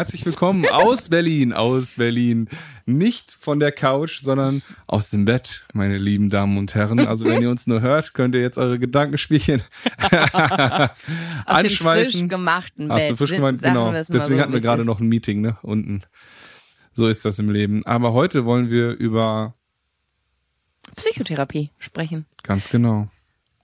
Herzlich willkommen aus Berlin, aus Berlin. Nicht von der Couch, sondern aus dem Bett, meine lieben Damen und Herren. Also wenn ihr uns nur hört, könnt ihr jetzt eure Gedankenspielchen aus dem frisch gemachten Bett. Hast du frisch gemacht, genau. Deswegen so, hatten wir gerade noch ein Meeting, ne, unten. So ist das im Leben. Aber heute wollen wir über Psychotherapie sprechen. Ganz genau.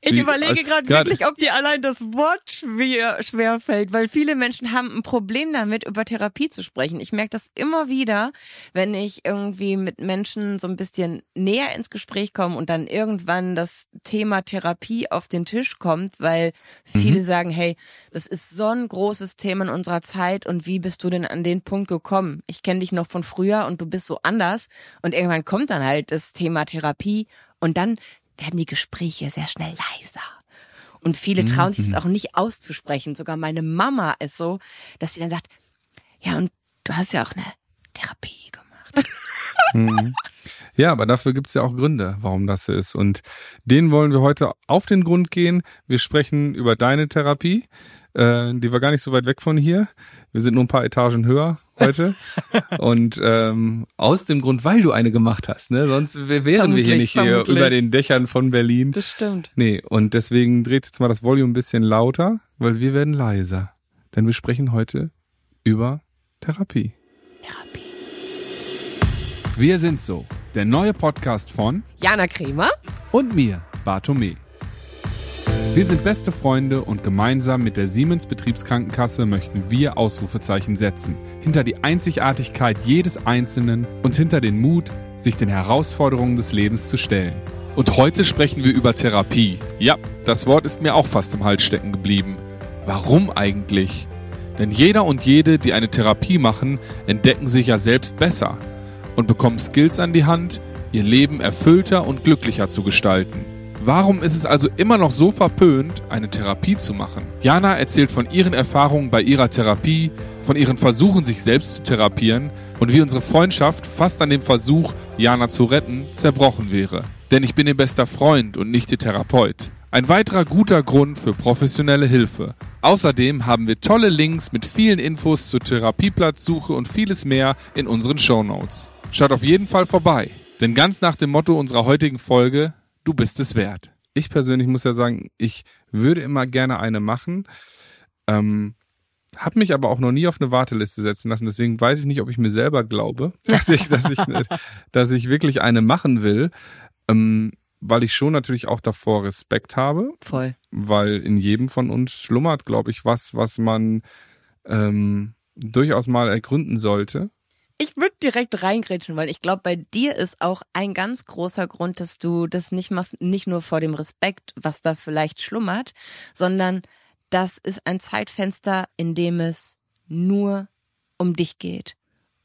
Ich überlege gerade wirklich, ob dir allein das Wort schwer, schwer fällt, weil viele Menschen haben ein Problem damit, über Therapie zu sprechen. Ich merke das immer wieder, wenn ich irgendwie mit Menschen so ein bisschen näher ins Gespräch komme und dann irgendwann das Thema Therapie auf den Tisch kommt, weil viele mhm. sagen, hey, das ist so ein großes Thema in unserer Zeit und wie bist du denn an den Punkt gekommen? Ich kenne dich noch von früher und du bist so anders und irgendwann kommt dann halt das Thema Therapie und dann werden die Gespräche sehr schnell leiser. Und viele trauen sich das mhm. auch nicht auszusprechen. Sogar meine Mama ist so, dass sie dann sagt, ja, und du hast ja auch eine Therapie gemacht. Mhm. Ja, aber dafür gibt's ja auch Gründe, warum das so ist. Und denen wollen wir heute auf den Grund gehen. Wir sprechen über deine Therapie. Äh, die war gar nicht so weit weg von hier. Wir sind nur ein paar Etagen höher heute. und ähm, aus dem Grund, weil du eine gemacht hast, ne? Sonst wären vermutlich, wir hier nicht vermutlich. hier über den Dächern von Berlin. Das stimmt. Nee, und deswegen dreht jetzt mal das Volume ein bisschen lauter, weil wir werden leiser. Denn wir sprechen heute über Therapie. Therapie. Wir sind so. Der neue Podcast von Jana Kremer und mir, Bartome. Wir sind beste Freunde und gemeinsam mit der Siemens Betriebskrankenkasse möchten wir Ausrufezeichen setzen. Hinter die Einzigartigkeit jedes Einzelnen und hinter den Mut, sich den Herausforderungen des Lebens zu stellen. Und heute sprechen wir über Therapie. Ja, das Wort ist mir auch fast im Hals stecken geblieben. Warum eigentlich? Denn jeder und jede, die eine Therapie machen, entdecken sich ja selbst besser und bekommen Skills an die Hand, ihr Leben erfüllter und glücklicher zu gestalten. Warum ist es also immer noch so verpönt, eine Therapie zu machen? Jana erzählt von ihren Erfahrungen bei ihrer Therapie, von ihren Versuchen, sich selbst zu therapieren und wie unsere Freundschaft fast an dem Versuch, Jana zu retten, zerbrochen wäre. Denn ich bin ihr bester Freund und nicht ihr Therapeut. Ein weiterer guter Grund für professionelle Hilfe. Außerdem haben wir tolle Links mit vielen Infos zur Therapieplatzsuche und vieles mehr in unseren Show Notes. Schaut auf jeden Fall vorbei. Denn ganz nach dem Motto unserer heutigen Folge, du bist es wert. Ich persönlich muss ja sagen, ich würde immer gerne eine machen. Ähm, hab mich aber auch noch nie auf eine Warteliste setzen lassen. Deswegen weiß ich nicht, ob ich mir selber glaube, dass ich, dass ich, dass ich wirklich eine machen will. Ähm, weil ich schon natürlich auch davor Respekt habe. Voll. Weil in jedem von uns schlummert, glaube ich, was, was man ähm, durchaus mal ergründen sollte. Ich würde direkt reingrätschen, weil ich glaube, bei dir ist auch ein ganz großer Grund, dass du das nicht machst, nicht nur vor dem Respekt, was da vielleicht schlummert, sondern das ist ein Zeitfenster, in dem es nur um dich geht.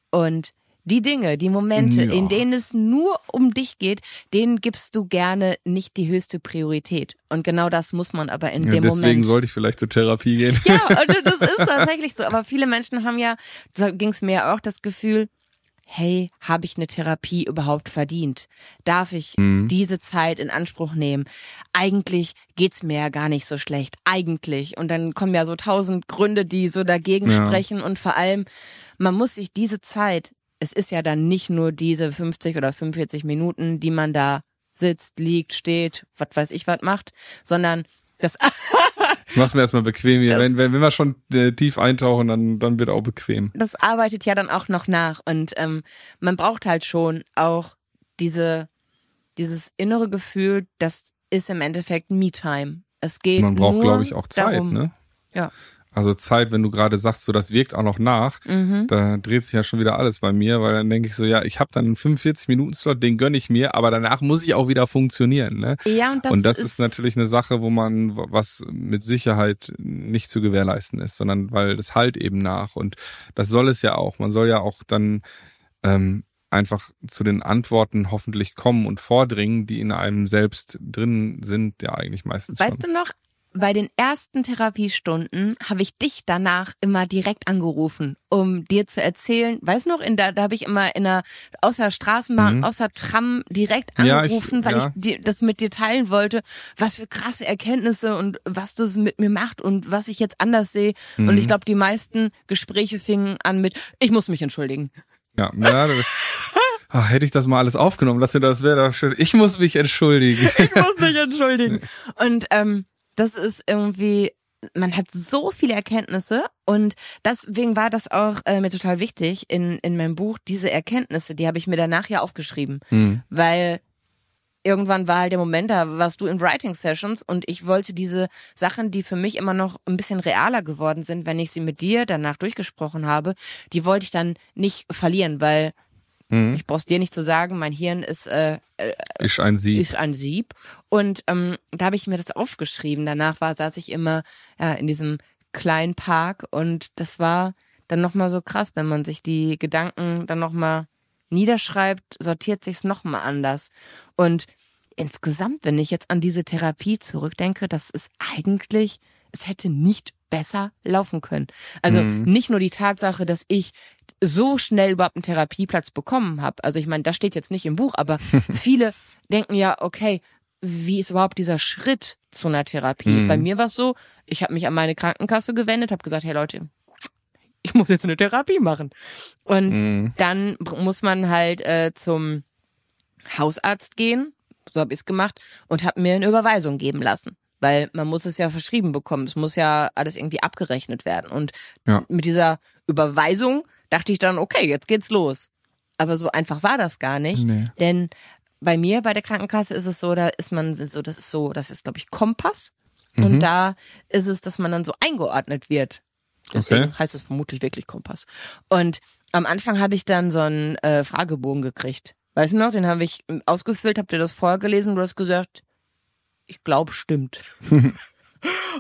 Und die Dinge, die Momente, ja. in denen es nur um dich geht, denen gibst du gerne nicht die höchste Priorität. Und genau das muss man aber in ja, dem deswegen Moment. Deswegen sollte ich vielleicht zur Therapie gehen. Ja, und das ist tatsächlich so. Aber viele Menschen haben ja, da ging es mir auch das Gefühl, hey, habe ich eine Therapie überhaupt verdient? Darf ich mhm. diese Zeit in Anspruch nehmen? Eigentlich geht's mir ja gar nicht so schlecht. Eigentlich. Und dann kommen ja so tausend Gründe, die so dagegen ja. sprechen. Und vor allem, man muss sich diese Zeit es ist ja dann nicht nur diese 50 oder 45 Minuten, die man da sitzt, liegt, steht, was weiß ich was macht, sondern das Mach's mir erstmal bequem hier. wenn, wenn, wenn wir schon äh, tief eintauchen, dann, dann wird auch bequem. Das arbeitet ja dann auch noch nach. Und ähm, man braucht halt schon auch diese, dieses innere Gefühl, das ist im Endeffekt Me-Time. Es geht. Man braucht, glaube ich, auch Zeit, darum. ne? Ja. Also Zeit, wenn du gerade sagst, so das wirkt auch noch nach, mhm. da dreht sich ja schon wieder alles bei mir, weil dann denke ich so, ja, ich habe dann einen 45 Minuten Slot, den gönne ich mir, aber danach muss ich auch wieder funktionieren, ne? Ja, und das, und das ist, ist natürlich eine Sache, wo man was mit Sicherheit nicht zu gewährleisten ist, sondern weil das halt eben nach und das soll es ja auch. Man soll ja auch dann ähm, einfach zu den Antworten hoffentlich kommen und vordringen, die in einem selbst drin sind, ja eigentlich meistens weißt schon. du noch, bei den ersten Therapiestunden habe ich dich danach immer direkt angerufen, um dir zu erzählen. Weiß noch, in der, da habe ich immer in der außer Straßenbahn, mhm. außer Tram direkt angerufen, ja, ich, weil ja. ich die, das mit dir teilen wollte, was für krasse Erkenntnisse und was das mit mir macht und was ich jetzt anders sehe. Mhm. Und ich glaube, die meisten Gespräche fingen an mit, ich muss mich entschuldigen. Ja, ja Ach, hätte ich das mal alles aufgenommen, das wäre doch schön. Ich muss mich entschuldigen. ich muss mich entschuldigen. Und ähm, das ist irgendwie, man hat so viele Erkenntnisse und deswegen war das auch äh, mir total wichtig in, in meinem Buch, diese Erkenntnisse, die habe ich mir danach ja aufgeschrieben, mhm. weil irgendwann war halt der Moment, da warst du in Writing Sessions und ich wollte diese Sachen, die für mich immer noch ein bisschen realer geworden sind, wenn ich sie mit dir danach durchgesprochen habe, die wollte ich dann nicht verlieren, weil Mhm. Ich brauch's dir nicht zu sagen, mein Hirn ist äh, äh, ist ein Sieb. Ist ein Sieb. Und ähm, da habe ich mir das aufgeschrieben. Danach war saß ich immer ja, in diesem kleinen Park und das war dann nochmal so krass, wenn man sich die Gedanken dann nochmal niederschreibt, sortiert sich's nochmal anders. Und insgesamt, wenn ich jetzt an diese Therapie zurückdenke, das ist eigentlich, es hätte nicht besser laufen können. Also mhm. nicht nur die Tatsache, dass ich so schnell überhaupt einen Therapieplatz bekommen habe. Also ich meine, das steht jetzt nicht im Buch, aber viele denken ja, okay, wie ist überhaupt dieser Schritt zu einer Therapie? Mhm. Bei mir war es so, ich habe mich an meine Krankenkasse gewendet, habe gesagt, hey Leute, ich muss jetzt eine Therapie machen. Und mhm. dann muss man halt äh, zum Hausarzt gehen, so habe ich es gemacht, und habe mir eine Überweisung geben lassen. Weil man muss es ja verschrieben bekommen. Es muss ja alles irgendwie abgerechnet werden. Und ja. mit dieser Überweisung dachte ich dann, okay, jetzt geht's los. Aber so einfach war das gar nicht. Nee. Denn bei mir bei der Krankenkasse ist es so, da ist man so, das ist so, das ist, glaube ich, Kompass. Mhm. Und da ist es, dass man dann so eingeordnet wird. Deswegen okay. heißt es vermutlich wirklich Kompass. Und am Anfang habe ich dann so einen äh, Fragebogen gekriegt. Weißt du noch, den habe ich ausgefüllt, habt ihr das vorgelesen, du hast gesagt, ich glaube, stimmt.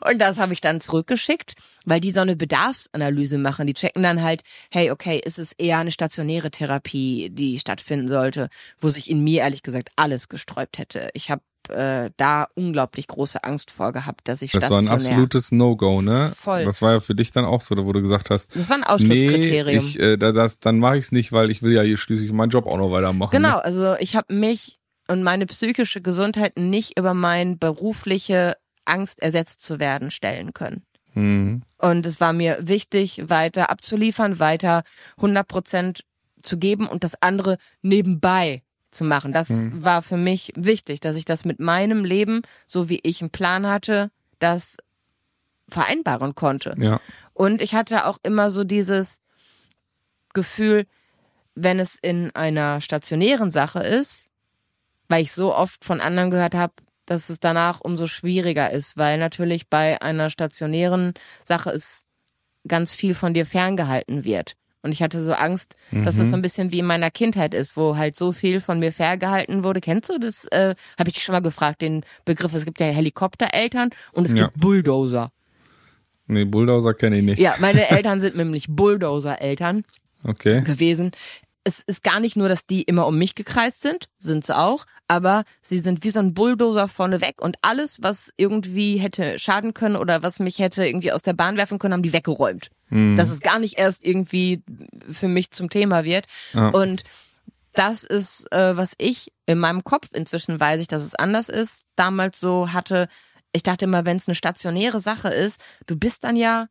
Und das habe ich dann zurückgeschickt, weil die so eine Bedarfsanalyse machen. Die checken dann halt, hey, okay, ist es eher eine stationäre Therapie, die stattfinden sollte, wo sich in mir ehrlich gesagt alles gesträubt hätte. Ich habe äh, da unglaublich große Angst vor gehabt, dass ich das stationär... Das war ein absolutes No-Go, ne? Voll. Das war ja für dich dann auch so, wo du gesagt hast... Das war ein Ausschlusskriterium. Nee, ich, äh, das, dann mache ich es nicht, weil ich will ja hier schließlich meinen Job auch noch weitermachen. Genau, ne? also ich habe mich und meine psychische Gesundheit nicht über meine berufliche Angst ersetzt zu werden stellen können. Mhm. Und es war mir wichtig, weiter abzuliefern, weiter 100 Prozent zu geben und das andere nebenbei zu machen. Das mhm. war für mich wichtig, dass ich das mit meinem Leben, so wie ich einen Plan hatte, das vereinbaren konnte. Ja. Und ich hatte auch immer so dieses Gefühl, wenn es in einer stationären Sache ist, weil ich so oft von anderen gehört habe, dass es danach umso schwieriger ist, weil natürlich bei einer stationären Sache ist ganz viel von dir ferngehalten wird. Und ich hatte so Angst, mhm. dass es so ein bisschen wie in meiner Kindheit ist, wo halt so viel von mir ferngehalten wurde. Kennst du das? Äh, Habe ich dich schon mal gefragt, den Begriff. Es gibt ja Helikoptereltern und es ja. gibt Bulldozer. Nee, Bulldozer kenne ich nicht. Ja, meine Eltern sind nämlich Bulldozer-Eltern okay. gewesen es ist gar nicht nur, dass die immer um mich gekreist sind, sind sie auch, aber sie sind wie so ein Bulldozer vorne weg und alles, was irgendwie hätte schaden können oder was mich hätte irgendwie aus der Bahn werfen können, haben die weggeräumt. Mhm. Dass es gar nicht erst irgendwie für mich zum Thema wird. Ja. Und das ist, äh, was ich in meinem Kopf inzwischen weiß ich, dass es anders ist. Damals so hatte, ich dachte immer, wenn es eine stationäre Sache ist, du bist dann ja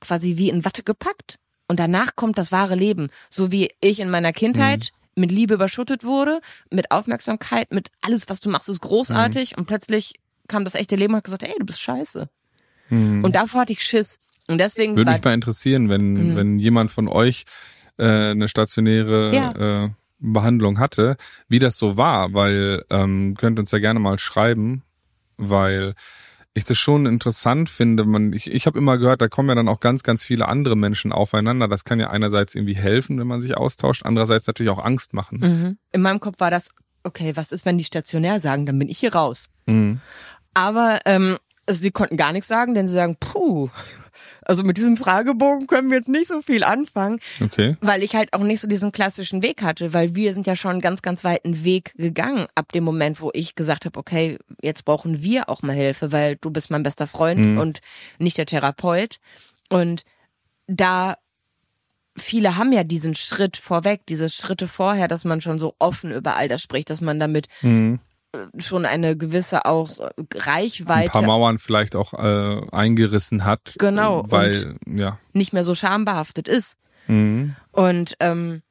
quasi wie in Watte gepackt und danach kommt das wahre Leben. So wie ich in meiner Kindheit mhm. mit Liebe überschüttet wurde, mit Aufmerksamkeit, mit alles, was du machst, ist großartig. Mhm. Und plötzlich kam das echte Leben und hat gesagt, ey, du bist scheiße. Mhm. Und davor hatte ich Schiss. Und deswegen. Würde mich mal interessieren, wenn, mhm. wenn jemand von euch äh, eine stationäre ja. äh, Behandlung hatte, wie das so war, weil ähm, könnt uns ja gerne mal schreiben, weil ich das schon interessant finde. Man, ich ich habe immer gehört, da kommen ja dann auch ganz, ganz viele andere Menschen aufeinander. Das kann ja einerseits irgendwie helfen, wenn man sich austauscht, andererseits natürlich auch Angst machen. Mhm. In meinem Kopf war das, okay, was ist, wenn die stationär sagen, dann bin ich hier raus. Mhm. Aber ähm, also sie konnten gar nichts sagen, denn sie sagen, puh, also mit diesem Fragebogen können wir jetzt nicht so viel anfangen. Okay. Weil ich halt auch nicht so diesen klassischen Weg hatte, weil wir sind ja schon einen ganz, ganz weiten Weg gegangen ab dem Moment, wo ich gesagt habe, okay, jetzt brauchen wir auch mal Hilfe, weil du bist mein bester Freund mhm. und nicht der Therapeut. Und da viele haben ja diesen Schritt vorweg, diese Schritte vorher, dass man schon so offen über all das spricht, dass man damit mhm. Schon eine gewisse auch äh, Reichweite. Ein paar Mauern vielleicht auch äh, eingerissen hat. Genau. Weil, ja. Nicht mehr so schambehaftet ist. Mhm. Und ähm,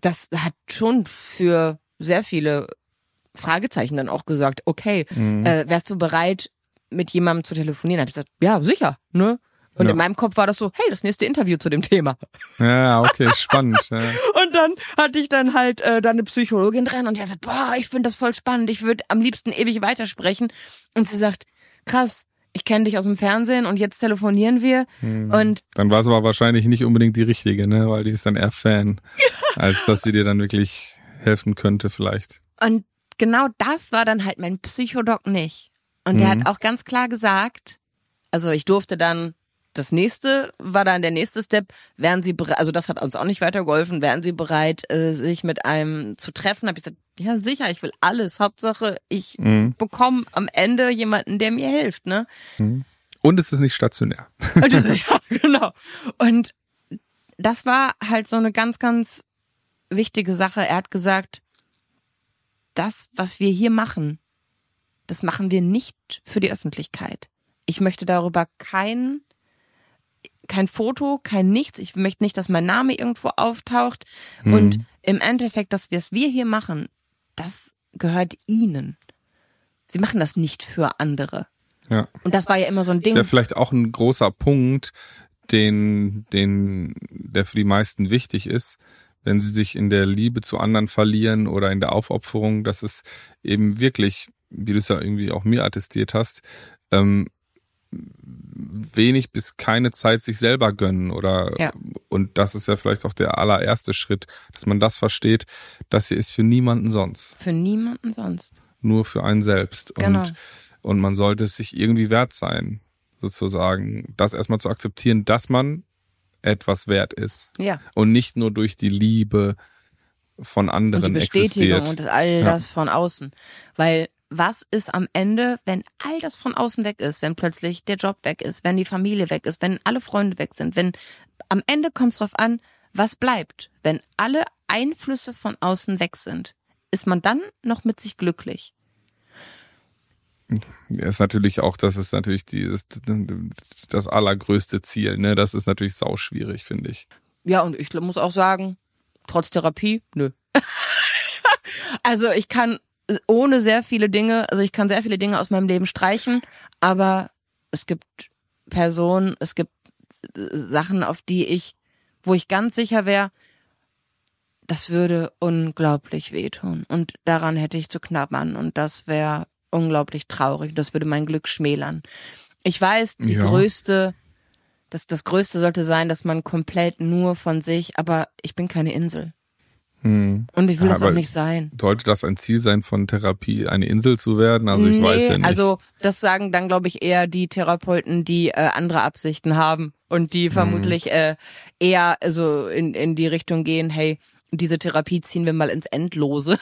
das hat schon für sehr viele Fragezeichen dann auch gesagt, okay, mhm. äh, wärst du bereit, mit jemandem zu telefonieren? Hab ich gesagt, ja, sicher, ne? Und ja. in meinem Kopf war das so, hey, das nächste Interview zu dem Thema. Ja, okay, spannend. Ja. und dann hatte ich dann halt äh, da eine Psychologin dran und die hat gesagt, boah, ich finde das voll spannend, ich würde am liebsten ewig weitersprechen. Und sie sagt, krass, ich kenne dich aus dem Fernsehen und jetzt telefonieren wir. Hm. Und dann war es aber wahrscheinlich nicht unbedingt die richtige, ne? Weil die ist dann eher Fan, als dass sie dir dann wirklich helfen könnte, vielleicht. Und genau das war dann halt mein Psychodoc nicht. Und mhm. der hat auch ganz klar gesagt, also ich durfte dann das nächste war dann der nächste Step. Wären Sie bereit, also das hat uns auch nicht weitergeholfen, wären Sie bereit, äh, sich mit einem zu treffen? Habe ich gesagt, ja sicher, ich will alles. Hauptsache, ich mhm. bekomme am Ende jemanden, der mir hilft, ne? Mhm. Und es ist nicht stationär. ja, genau. Und das war halt so eine ganz, ganz wichtige Sache. Er hat gesagt, das, was wir hier machen, das machen wir nicht für die Öffentlichkeit. Ich möchte darüber kein kein Foto, kein nichts. Ich möchte nicht, dass mein Name irgendwo auftaucht. Mhm. Und im Endeffekt, dass wir es wir hier machen, das gehört ihnen. Sie machen das nicht für andere. Ja. Und das war ja immer so ein Ding. Das ist ja vielleicht auch ein großer Punkt, den, den, der für die meisten wichtig ist, wenn sie sich in der Liebe zu anderen verlieren oder in der Aufopferung, dass es eben wirklich, wie du es ja irgendwie auch mir attestiert hast, ähm, wenig bis keine Zeit sich selber gönnen oder ja. und das ist ja vielleicht auch der allererste Schritt, dass man das versteht, das hier ist für niemanden sonst. Für niemanden sonst. Nur für einen selbst genau. und und man sollte es sich irgendwie wert sein, sozusagen, das erstmal zu akzeptieren, dass man etwas wert ist. Ja. Und nicht nur durch die Liebe von anderen und die Bestätigung existiert. und all das ja. von außen, weil was ist am Ende, wenn all das von außen weg ist, wenn plötzlich der Job weg ist, wenn die Familie weg ist, wenn alle Freunde weg sind, wenn am Ende kommt es darauf an, was bleibt, wenn alle Einflüsse von außen weg sind, ist man dann noch mit sich glücklich? Ja, ist natürlich auch, das ist natürlich dieses, das allergrößte Ziel, ne? Das ist natürlich sauschwierig, finde ich. Ja, und ich muss auch sagen, trotz Therapie, nö. also ich kann ohne sehr viele Dinge, also ich kann sehr viele Dinge aus meinem Leben streichen, aber es gibt Personen, es gibt Sachen, auf die ich, wo ich ganz sicher wäre, das würde unglaublich wehtun und daran hätte ich zu knabbern und das wäre unglaublich traurig. Das würde mein Glück schmälern. Ich weiß, die ja. größte, das, das größte sollte sein, dass man komplett nur von sich, aber ich bin keine Insel. Hm. Und ich will ja, das auch nicht sein. Sollte das ein Ziel sein von Therapie, eine Insel zu werden? Also ich nee, weiß ja nicht. Also das sagen dann, glaube ich, eher die Therapeuten, die äh, andere Absichten haben und die hm. vermutlich hm. äh, eher so in, in die Richtung gehen, hey, diese Therapie ziehen wir mal ins Endlose,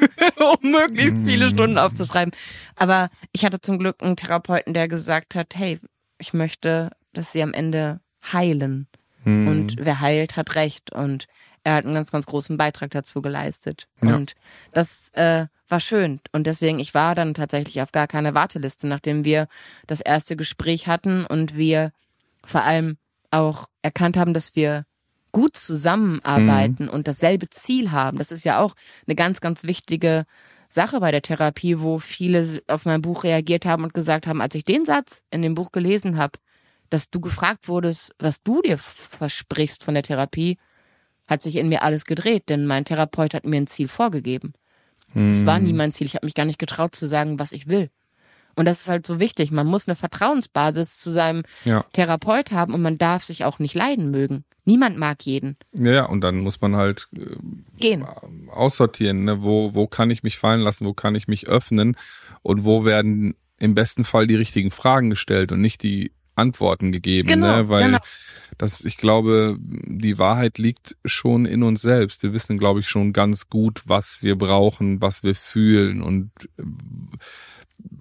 um möglichst viele hm. Stunden aufzuschreiben. Aber ich hatte zum Glück einen Therapeuten, der gesagt hat, hey, ich möchte, dass sie am Ende heilen. Hm. Und wer heilt, hat recht. Und er hat einen ganz, ganz großen Beitrag dazu geleistet. Ja. Und das äh, war schön. Und deswegen, ich war dann tatsächlich auf gar keine Warteliste, nachdem wir das erste Gespräch hatten und wir vor allem auch erkannt haben, dass wir gut zusammenarbeiten mhm. und dasselbe Ziel haben. Das ist ja auch eine ganz, ganz wichtige Sache bei der Therapie, wo viele auf mein Buch reagiert haben und gesagt haben, als ich den Satz in dem Buch gelesen habe, dass du gefragt wurdest, was du dir versprichst von der Therapie, hat sich in mir alles gedreht, denn mein Therapeut hat mir ein Ziel vorgegeben. Es hm. war nie mein Ziel. Ich habe mich gar nicht getraut zu sagen, was ich will. Und das ist halt so wichtig. Man muss eine Vertrauensbasis zu seinem ja. Therapeut haben und man darf sich auch nicht leiden mögen. Niemand mag jeden. Ja, und dann muss man halt äh, gehen. Aussortieren, ne? wo, wo kann ich mich fallen lassen, wo kann ich mich öffnen und wo werden im besten Fall die richtigen Fragen gestellt und nicht die Antworten gegeben, genau, ne? Weil genau. Das, ich glaube, die Wahrheit liegt schon in uns selbst. Wir wissen, glaube ich, schon ganz gut, was wir brauchen, was wir fühlen und äh,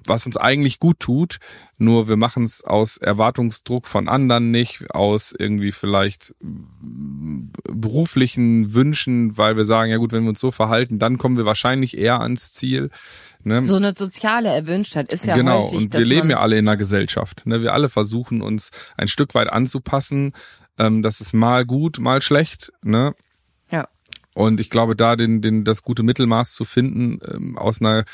was uns eigentlich gut tut, nur wir machen es aus Erwartungsdruck von anderen nicht, aus irgendwie vielleicht beruflichen Wünschen, weil wir sagen, ja gut, wenn wir uns so verhalten, dann kommen wir wahrscheinlich eher ans Ziel. Ne? So eine soziale Erwünschtheit ist ja genau. häufig. und wir leben ja alle in einer Gesellschaft. Ne? Wir alle versuchen uns ein Stück weit anzupassen. Ähm, das ist mal gut, mal schlecht. Ne? Ja. Und ich glaube, da den, den, das gute Mittelmaß zu finden, ähm, aus einer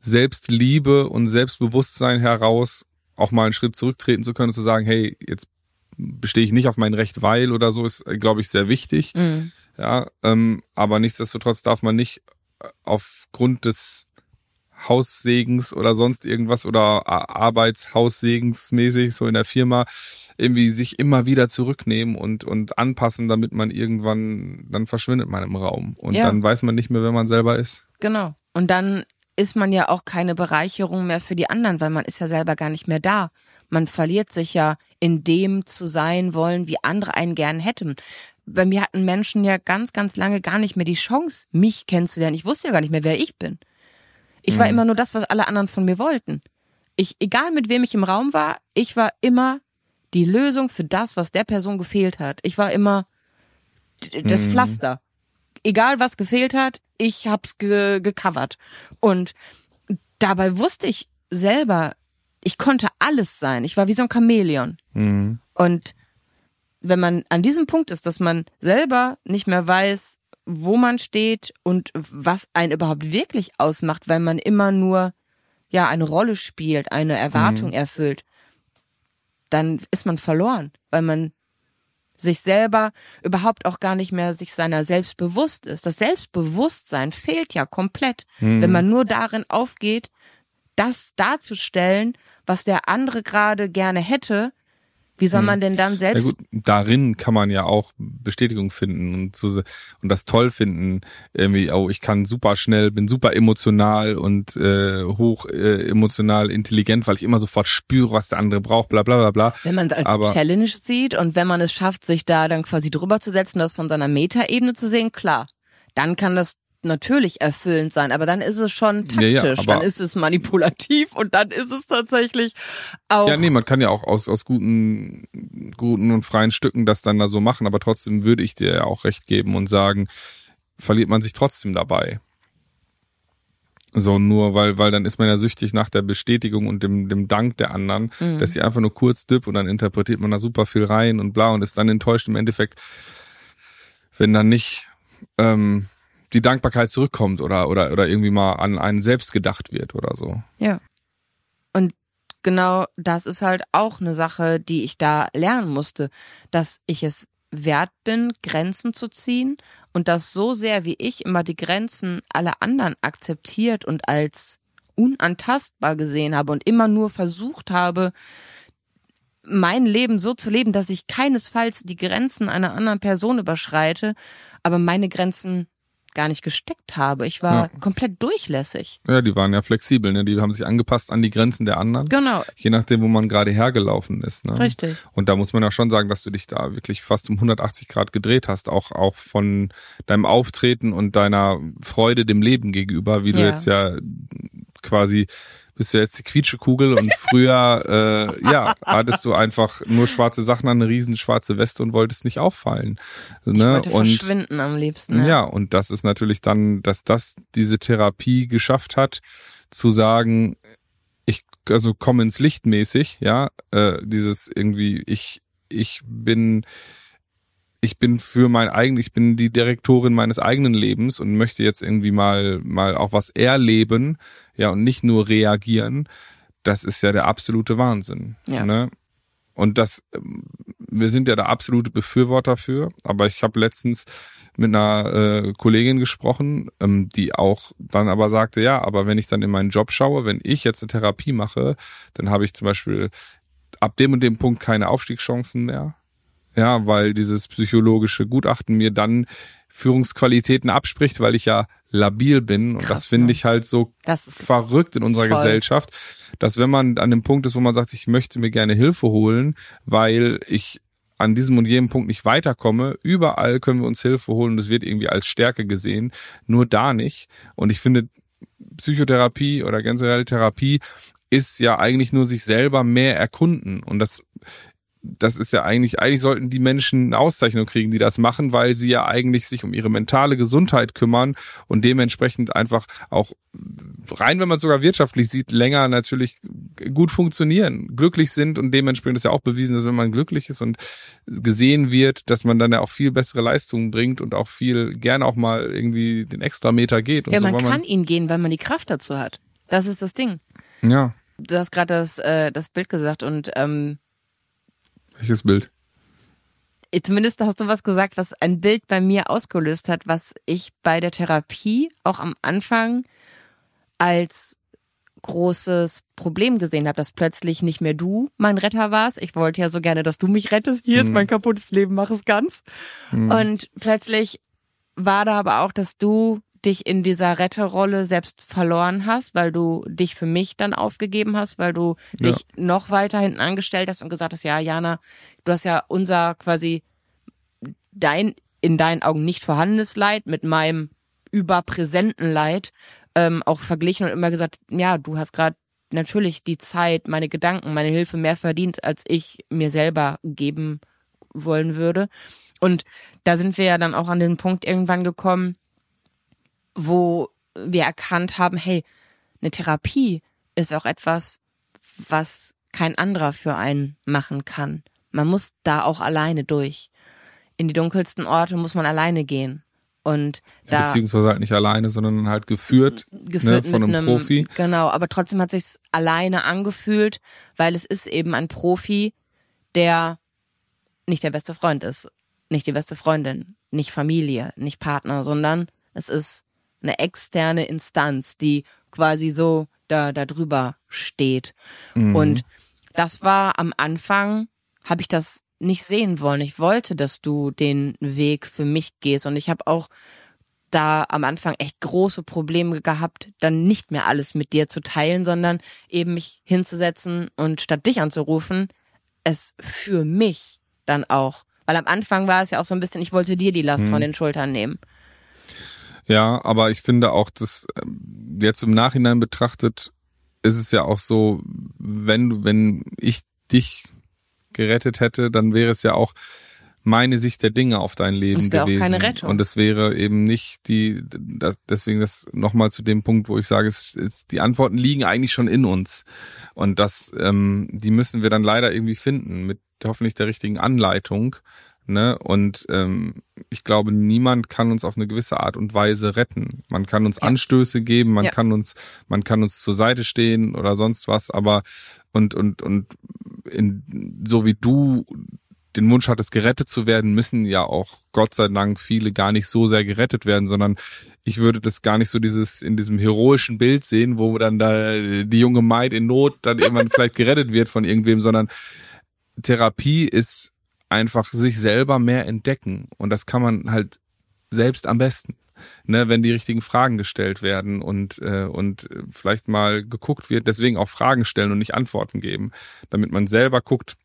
Selbstliebe und Selbstbewusstsein heraus auch mal einen Schritt zurücktreten zu können und zu sagen, hey, jetzt bestehe ich nicht auf mein Recht, weil oder so, ist, glaube ich, sehr wichtig. Mhm. Ja, ähm, aber nichtsdestotrotz darf man nicht äh, aufgrund des Haussegens oder sonst irgendwas oder Arbeitshaussegens mäßig so in der Firma irgendwie sich immer wieder zurücknehmen und, und anpassen, damit man irgendwann, dann verschwindet man im Raum. Und Ja. dann weiß man nicht mehr, wer man selber ist. Genau. Und dann ist man ja auch keine Bereicherung mehr für die anderen, weil man ist ja selber gar nicht mehr da. Man verliert sich ja in dem zu sein wollen, wie andere einen gern hätten. Bei mir hatten Menschen ja ganz, ganz lange gar nicht mehr die Chance, mich kennenzulernen. Ich wusste ja gar nicht mehr, wer ich bin. Ich war immer nur das, was alle anderen von mir wollten. Ich, egal mit wem ich im Raum war, ich war immer die Lösung für das, was der Person gefehlt hat. Ich war immer das Pflaster. Egal was gefehlt hat, ich hab's ge gecovert. Und dabei wusste ich selber, ich konnte alles sein. Ich war wie so ein Chamäleon. Und wenn man an diesem Punkt ist, dass man selber nicht mehr weiß, wo man steht und was einen überhaupt wirklich ausmacht, weil man immer nur ja eine Rolle spielt, eine Erwartung erfüllt, dann ist man verloren, weil man sich selber überhaupt auch gar nicht mehr sich seiner selbst bewusst ist. Das Selbstbewusstsein fehlt ja komplett, wenn man nur darin aufgeht, das darzustellen, was der andere gerade gerne hätte. Wie soll man denn dann Ja selbst gut, darin kann man ja auch Bestätigung finden und, so, und das toll finden. Irgendwie, oh, ich kann super schnell, bin super emotional und äh, hoch äh, emotional intelligent, weil ich immer sofort spüre, was der andere braucht, bla bla bla bla. Wenn man es als Aber- Challenge sieht und wenn man es schafft, sich da dann quasi drüber zu setzen, das von seiner Metaebene zu sehen, klar, dann kann das natürlich erfüllend sein, aber dann ist es schon Ja, ja, taktisch, aber- dann ist es manipulativ und dann ist es tatsächlich auch Ja, nee, man kann ja auch aus, aus guten, guten und freien Stücken das dann da so machen, aber trotzdem würde ich dir ja auch recht geben und sagen, verliert man sich trotzdem dabei. So, nur weil, weil dann ist man ja süchtig nach der Bestätigung und dem, dem Dank der anderen, dass sie einfach nur kurz dipp und dann interpretiert man da super viel rein und bla und ist dann enttäuscht im Endeffekt, wenn dann nicht ähm, die Dankbarkeit zurückkommt oder, oder, oder irgendwie mal an einen selbst gedacht wird oder so. Ja. Und genau das ist halt auch eine Sache, die ich da lernen musste, dass ich es wert bin, Grenzen zu ziehen und dass so sehr wie ich immer die Grenzen aller anderen akzeptiert und als unantastbar gesehen habe und immer nur versucht habe, mein Leben so zu leben, dass ich keinesfalls die Grenzen einer anderen Person überschreite, aber meine Grenzen gar nicht gesteckt habe. Ich war komplett durchlässig. Ja, die waren ja flexibel, ne? Die haben sich angepasst an die Grenzen der anderen. Genau. Je nachdem, wo man gerade hergelaufen ist. Ne? Richtig. Und da muss man ja schon sagen, dass du dich da wirklich fast um 180 Grad gedreht hast, auch, auch von deinem Auftreten und deiner Freude dem Leben gegenüber, wie du Ja. jetzt ja quasi bist du jetzt die Quietschekugel und früher, äh, ja, hattest du einfach nur schwarze Sachen an, eine riesen schwarze Weste und wolltest nicht auffallen. Ich Ne? wollte und verschwinden am liebsten. ja, und das ist natürlich dann, dass das diese Therapie geschafft hat, zu sagen, ich also komme ins Licht mäßig, ja, äh, dieses irgendwie, ich, ich bin, ich bin für mein eigen, ich bin die Direktorin meines eigenen Lebens und möchte jetzt irgendwie mal, mal auch was erleben, ja, und nicht nur reagieren. Das ist ja der absolute Wahnsinn. Ja. Ne? Und das, ähm, wir sind ja da absolute Befürworter für, aber ich habe letztens mit einer äh, Kollegin gesprochen, ähm, die auch dann aber sagte, ja, aber wenn ich dann in meinen Job schaue, wenn ich jetzt eine Therapie mache, dann habe ich zum Beispiel ab dem und dem Punkt keine Aufstiegschancen mehr. Ja, weil dieses psychologische Gutachten mir dann Führungsqualitäten abspricht, weil ich ja labil bin. Und Krass, das finde ich halt so verrückt in unserer voll. Gesellschaft, dass wenn man an dem Punkt ist, wo man sagt, ich möchte mir gerne Hilfe holen, weil ich an diesem und jenem Punkt nicht weiterkomme, überall können wir uns Hilfe holen und es wird irgendwie als Stärke gesehen, nur da nicht. Und ich finde, Psychotherapie oder generell Therapie ist ja eigentlich nur sich selber mehr erkunden. Und das das ist ja eigentlich, eigentlich sollten die Menschen eine Auszeichnung kriegen, die das machen, weil sie ja eigentlich sich um ihre mentale Gesundheit kümmern und dementsprechend einfach auch rein, wenn man sogar wirtschaftlich sieht, länger natürlich gut funktionieren, glücklich sind und dementsprechend ist ja auch bewiesen, dass wenn man glücklich ist und gesehen wird, dass man dann ja auch viel bessere Leistungen bringt und auch viel gerne auch mal irgendwie den Extrameter geht. ja, so, man kann man ihn gehen, weil man die Kraft dazu hat. Das ist das Ding. Ja. Du hast gerade das, äh, das Bild gesagt und ähm, welches Bild? Zumindest hast du was gesagt, was ein Bild bei mir ausgelöst hat, was ich bei der Therapie auch am Anfang als großes Problem gesehen habe, dass plötzlich nicht mehr du mein Retter warst. Ich wollte ja so gerne, dass du mich rettest. Hier mhm. ist mein kaputtes Leben, mach es ganz. Mhm. Und plötzlich war da aber auch, dass du dich in dieser Retterrolle selbst verloren hast, weil du dich für mich dann aufgegeben hast, weil du ja. dich noch weiter hinten angestellt hast und gesagt hast, ja, Jana, du hast ja unser quasi dein in deinen Augen nicht vorhandenes Leid mit meinem überpräsenten Leid ähm, auch verglichen und immer gesagt, ja, du hast gerade natürlich die Zeit, meine Gedanken, meine Hilfe mehr verdient, als ich mir selber geben wollen würde. Und da sind wir ja dann auch an den Punkt irgendwann gekommen, wo wir erkannt haben, hey, eine Therapie ist auch etwas, was kein anderer für einen machen kann. Man muss da auch alleine durch. In die dunkelsten Orte muss man alleine gehen. Und da, ja, beziehungsweise halt nicht alleine, sondern halt geführt, geführt ne, von einem, einem, Profi. Genau, aber trotzdem hat sich's alleine angefühlt, weil es ist eben ein Profi, der nicht der beste Freund ist, nicht die beste Freundin, nicht Familie, nicht Partner, sondern es ist eine externe Instanz, die quasi so da, da drüber steht. Mhm. Und das war am Anfang, habe ich das nicht sehen wollen. Ich wollte, dass du den Weg für mich gehst. Und ich habe auch da am Anfang echt große Probleme gehabt, dann nicht mehr alles mit dir zu teilen, sondern eben mich hinzusetzen und statt dich anzurufen, es für mich dann auch. Weil am Anfang war es ja auch so ein bisschen, ich wollte dir die Last mhm. von den Schultern nehmen. Ja, aber ich finde auch, dass ähm, jetzt im Nachhinein betrachtet, ist es ja auch so, wenn du, wenn ich dich gerettet hätte, dann wäre es ja auch meine Sicht der Dinge auf dein Leben das gewesen. Auch keine Rettung. Und es wäre eben nicht die, das, deswegen das nochmal zu dem Punkt, wo ich sage, es, es, die Antworten liegen eigentlich schon in uns. Und das, ähm, die müssen wir dann leider irgendwie finden mit hoffentlich der richtigen Anleitung. Ne? Und ähm, ich glaube, niemand kann uns auf eine gewisse Art und Weise retten. Man kann uns ja. Anstöße geben, man ja. kann uns, man kann uns zur Seite stehen oder sonst was, aber und und und in, so wie du den Wunsch hattest, gerettet zu werden, müssen ja auch Gott sei Dank viele gar nicht so sehr gerettet werden, sondern ich würde das gar nicht so dieses in diesem heroischen Bild sehen, wo dann da die junge Maid in Not dann irgendwann vielleicht gerettet wird von irgendwem, sondern Therapie ist einfach sich selber mehr entdecken. Und das kann man halt selbst am besten. Ne, wenn die richtigen Fragen gestellt werden und, äh, und vielleicht mal geguckt wird, deswegen auch Fragen stellen und nicht Antworten geben, damit man selber guckt,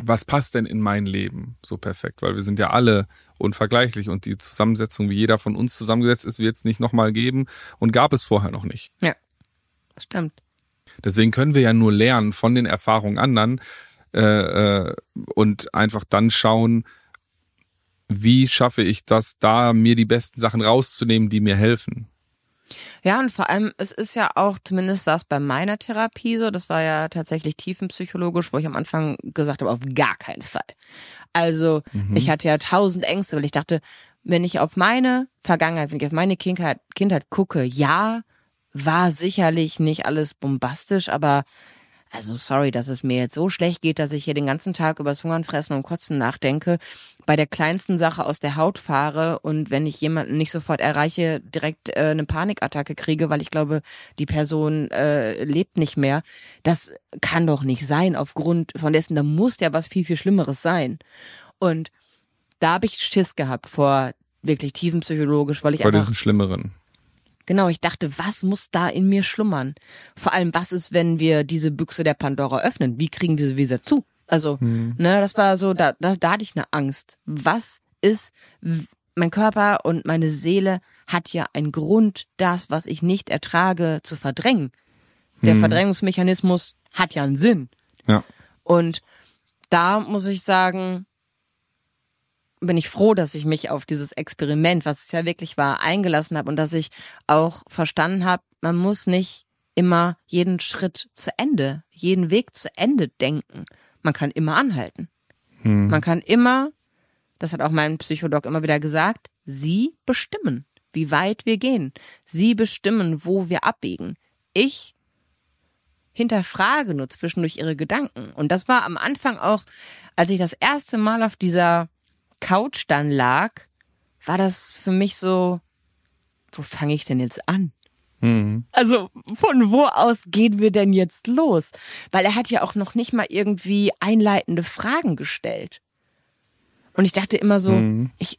was passt denn in mein Leben so perfekt, weil wir sind ja alle unvergleichlich und die Zusammensetzung, wie jeder von uns zusammengesetzt ist, wird es nicht nochmal geben und gab es vorher noch nicht. Ja, stimmt. Deswegen können wir ja nur lernen von den Erfahrungen anderen, äh, äh, und einfach dann schauen, wie schaffe ich das, da mir die besten Sachen rauszunehmen, die mir helfen. Ja, und vor allem, es ist ja auch, zumindest war es bei meiner Therapie so, das war ja tatsächlich tiefenpsychologisch, wo ich am Anfang gesagt habe, auf gar keinen Fall. Also, mhm. ich hatte ja tausend Ängste, weil ich dachte, wenn ich auf meine Vergangenheit, wenn ich auf meine Kindheit, Kindheit gucke, ja, war sicherlich nicht alles bombastisch, aber also sorry, dass es mir jetzt so schlecht geht, dass ich hier den ganzen Tag übers Hungern, Fressen und Kotzen nachdenke, bei der kleinsten Sache aus der Haut fahre und wenn ich jemanden nicht sofort erreiche, direkt äh, eine Panikattacke kriege, weil ich glaube, die Person äh, lebt nicht mehr. Das kann doch nicht sein aufgrund von dessen, da muss ja was viel, viel Schlimmeres sein. Und da habe ich Schiss gehabt vor wirklich tiefenpsychologisch, weil ich Vor diesem Schlimmeren. Genau, ich dachte, was muss da in mir schlummern? Vor allem, was ist, wenn wir diese Büchse der Pandora öffnen? Wie kriegen wir sie wieder zu? Also, hm. ne, das war so, da, da, da hatte ich eine Angst. Was ist, mein Körper und meine Seele hat ja einen Grund, das, was ich nicht ertrage, zu verdrängen. Der hm. Verdrängungsmechanismus hat ja einen Sinn. Ja. Und da muss ich sagen, bin ich froh, dass ich mich auf dieses Experiment, was es ja wirklich war, eingelassen habe und dass ich auch verstanden habe, man muss nicht immer jeden Schritt zu Ende, jeden Weg zu Ende denken. Man kann immer anhalten. Hm. Man kann immer, das hat auch mein Psycholog immer wieder gesagt, Sie bestimmen, wie weit wir gehen. Sie bestimmen, wo wir abbiegen. Ich hinterfrage nur zwischendurch ihre Gedanken. Und das war am Anfang auch, als ich das erste Mal auf dieser Couch dann lag, war das für mich so, wo fange ich denn jetzt an? Mhm. Also von wo aus gehen wir denn jetzt los? Weil er hat ja auch noch nicht mal irgendwie einleitende Fragen gestellt. Und ich dachte immer so, mhm. ich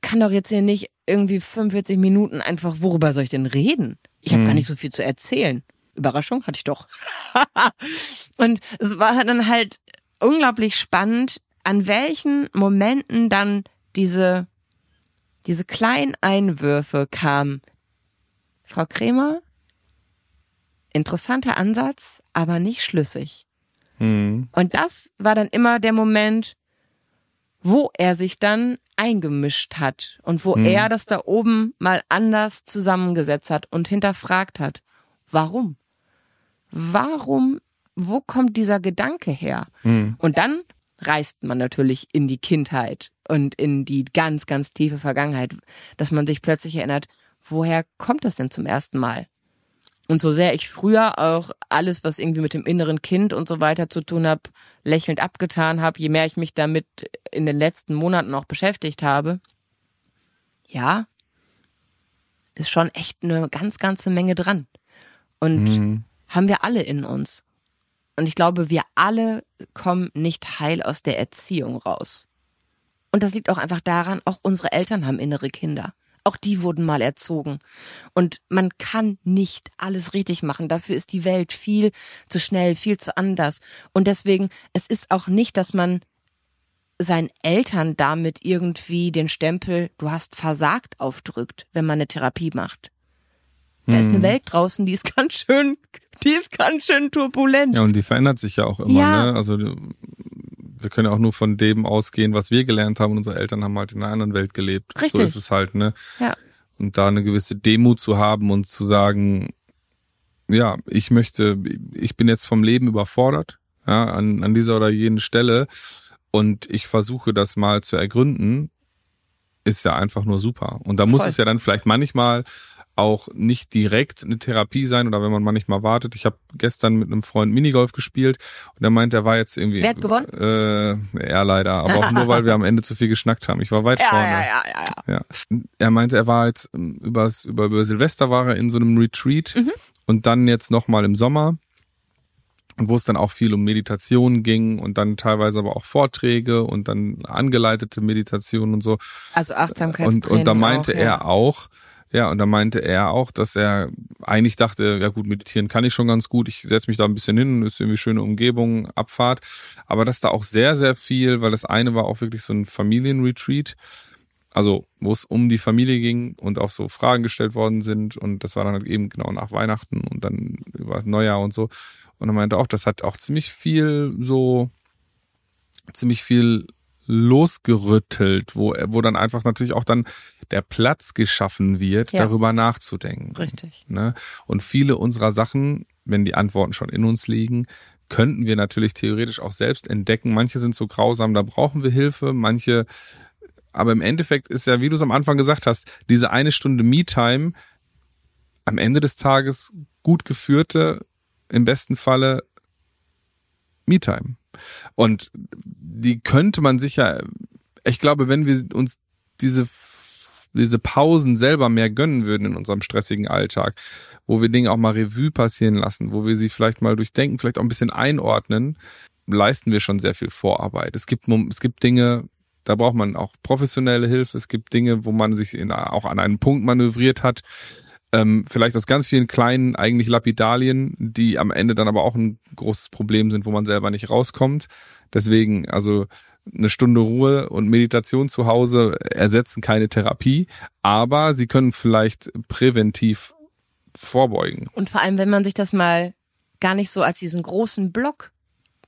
kann doch jetzt hier nicht irgendwie 45 Minuten einfach, worüber soll ich denn reden? Ich habe mhm. gar nicht so viel zu erzählen. Überraschung hatte ich doch. und es war dann halt unglaublich spannend, an welchen Momenten dann diese, diese kleinen Einwürfe kamen. Frau Kremer, interessanter Ansatz, aber nicht schlüssig. Mhm. Und das war dann immer der Moment, wo er sich dann eingemischt hat und wo mhm. er das da oben mal anders zusammengesetzt hat und hinterfragt hat. Warum? Warum, wo kommt dieser Gedanke her? Mhm. Und dann reist man natürlich in die Kindheit und in die ganz, ganz tiefe Vergangenheit, dass man sich plötzlich erinnert, woher kommt das denn zum ersten Mal? Und so sehr ich früher auch alles, was irgendwie mit dem inneren Kind und so weiter zu tun habe, lächelnd abgetan habe, je mehr ich mich damit in den letzten Monaten auch beschäftigt habe, ja, ist schon echt eine ganz, ganze Menge dran. Und mhm. haben wir alle in uns. Und ich glaube, wir alle kommen nicht heil aus der Erziehung raus. Und das liegt auch einfach daran, auch unsere Eltern haben innere Kinder. Auch die wurden mal erzogen. Und man kann nicht alles richtig machen. Dafür ist die Welt viel zu schnell, viel zu anders. Und deswegen, es ist auch nicht, dass man seinen Eltern damit irgendwie den Stempel, du hast versagt, aufdrückt, wenn man eine Therapie macht. Da ist eine mhm. Welt draußen, die ist ganz schön, die ist ganz schön turbulent. Ja, und die verändert sich ja auch immer, ja. ne? Also wir können ja auch nur von dem ausgehen, was wir gelernt haben. Unsere Eltern haben halt in einer anderen Welt gelebt. Richtig. So ist es halt, ne? Ja. Und da eine gewisse Demut zu haben und zu sagen, ja, ich möchte, ich bin jetzt vom Leben überfordert, ja, an, an dieser oder jenen Stelle. Und ich versuche das mal zu ergründen, ist ja einfach nur super. Und da Voll. muss es ja dann vielleicht manchmal auch nicht direkt eine Therapie sein oder wenn man manchmal wartet. Ich habe gestern mit einem Freund Minigolf gespielt und er meint, er war jetzt irgendwie. Wer hat gewonnen? Äh, er leider, aber auch nur, weil wir am Ende zu viel geschnackt haben. Ich war weit ja, vorne. Ja, ja, ja, ja. ja. Er meinte, er war jetzt ähm, übers, über, über Silvester war er in so einem Retreat mhm. und dann jetzt nochmal im Sommer. Und wo es dann auch viel um Meditation ging und dann teilweise aber auch Vorträge und dann angeleitete Meditation und so. Also Achtsamkeitstraining. Und, und da meinte auch, ja. er auch, ja, und da meinte er auch, dass er eigentlich dachte, ja gut, meditieren kann ich schon ganz gut, ich setze mich da ein bisschen hin, ist irgendwie schöne Umgebung, Abfahrt, aber dass da auch sehr, sehr viel, weil das eine war auch wirklich so ein Familienretreat, also wo es um die Familie ging und auch so Fragen gestellt worden sind. Und das war dann halt eben genau nach Weihnachten und dann über Neujahr und so. Und er meinte auch, das hat auch ziemlich viel so, ziemlich viel losgerüttelt, wo, wo dann einfach natürlich auch dann der Platz geschaffen wird, ja. darüber nachzudenken. Richtig. Ne? Und viele unserer Sachen, wenn die Antworten schon in uns liegen, könnten wir natürlich theoretisch auch selbst entdecken. Manche sind so grausam, da brauchen wir Hilfe, manche, aber im Endeffekt ist ja, wie du es am Anfang gesagt hast, diese eine Stunde Me-Time am Ende des Tages gut geführte, im besten Falle Me-Time. Und die könnte man sicher, ich glaube, wenn wir uns diese diese Pausen selber mehr gönnen würden in unserem stressigen Alltag, wo wir Dinge auch mal Revue passieren lassen, wo wir sie vielleicht mal durchdenken, vielleicht auch ein bisschen einordnen, leisten wir schon sehr viel Vorarbeit. Es gibt, es gibt Dinge, da braucht man auch professionelle Hilfe. Es gibt Dinge, wo man sich in, auch an einen Punkt manövriert hat, ähm, vielleicht aus ganz vielen kleinen eigentlich Lapidalien, die am Ende dann aber auch ein großes Problem sind, wo man selber nicht rauskommt. Deswegen, also eine Stunde Ruhe und Meditation zu Hause ersetzen keine Therapie, aber sie können vielleicht präventiv vorbeugen. Und vor allem, wenn man sich das mal gar nicht so als diesen großen Block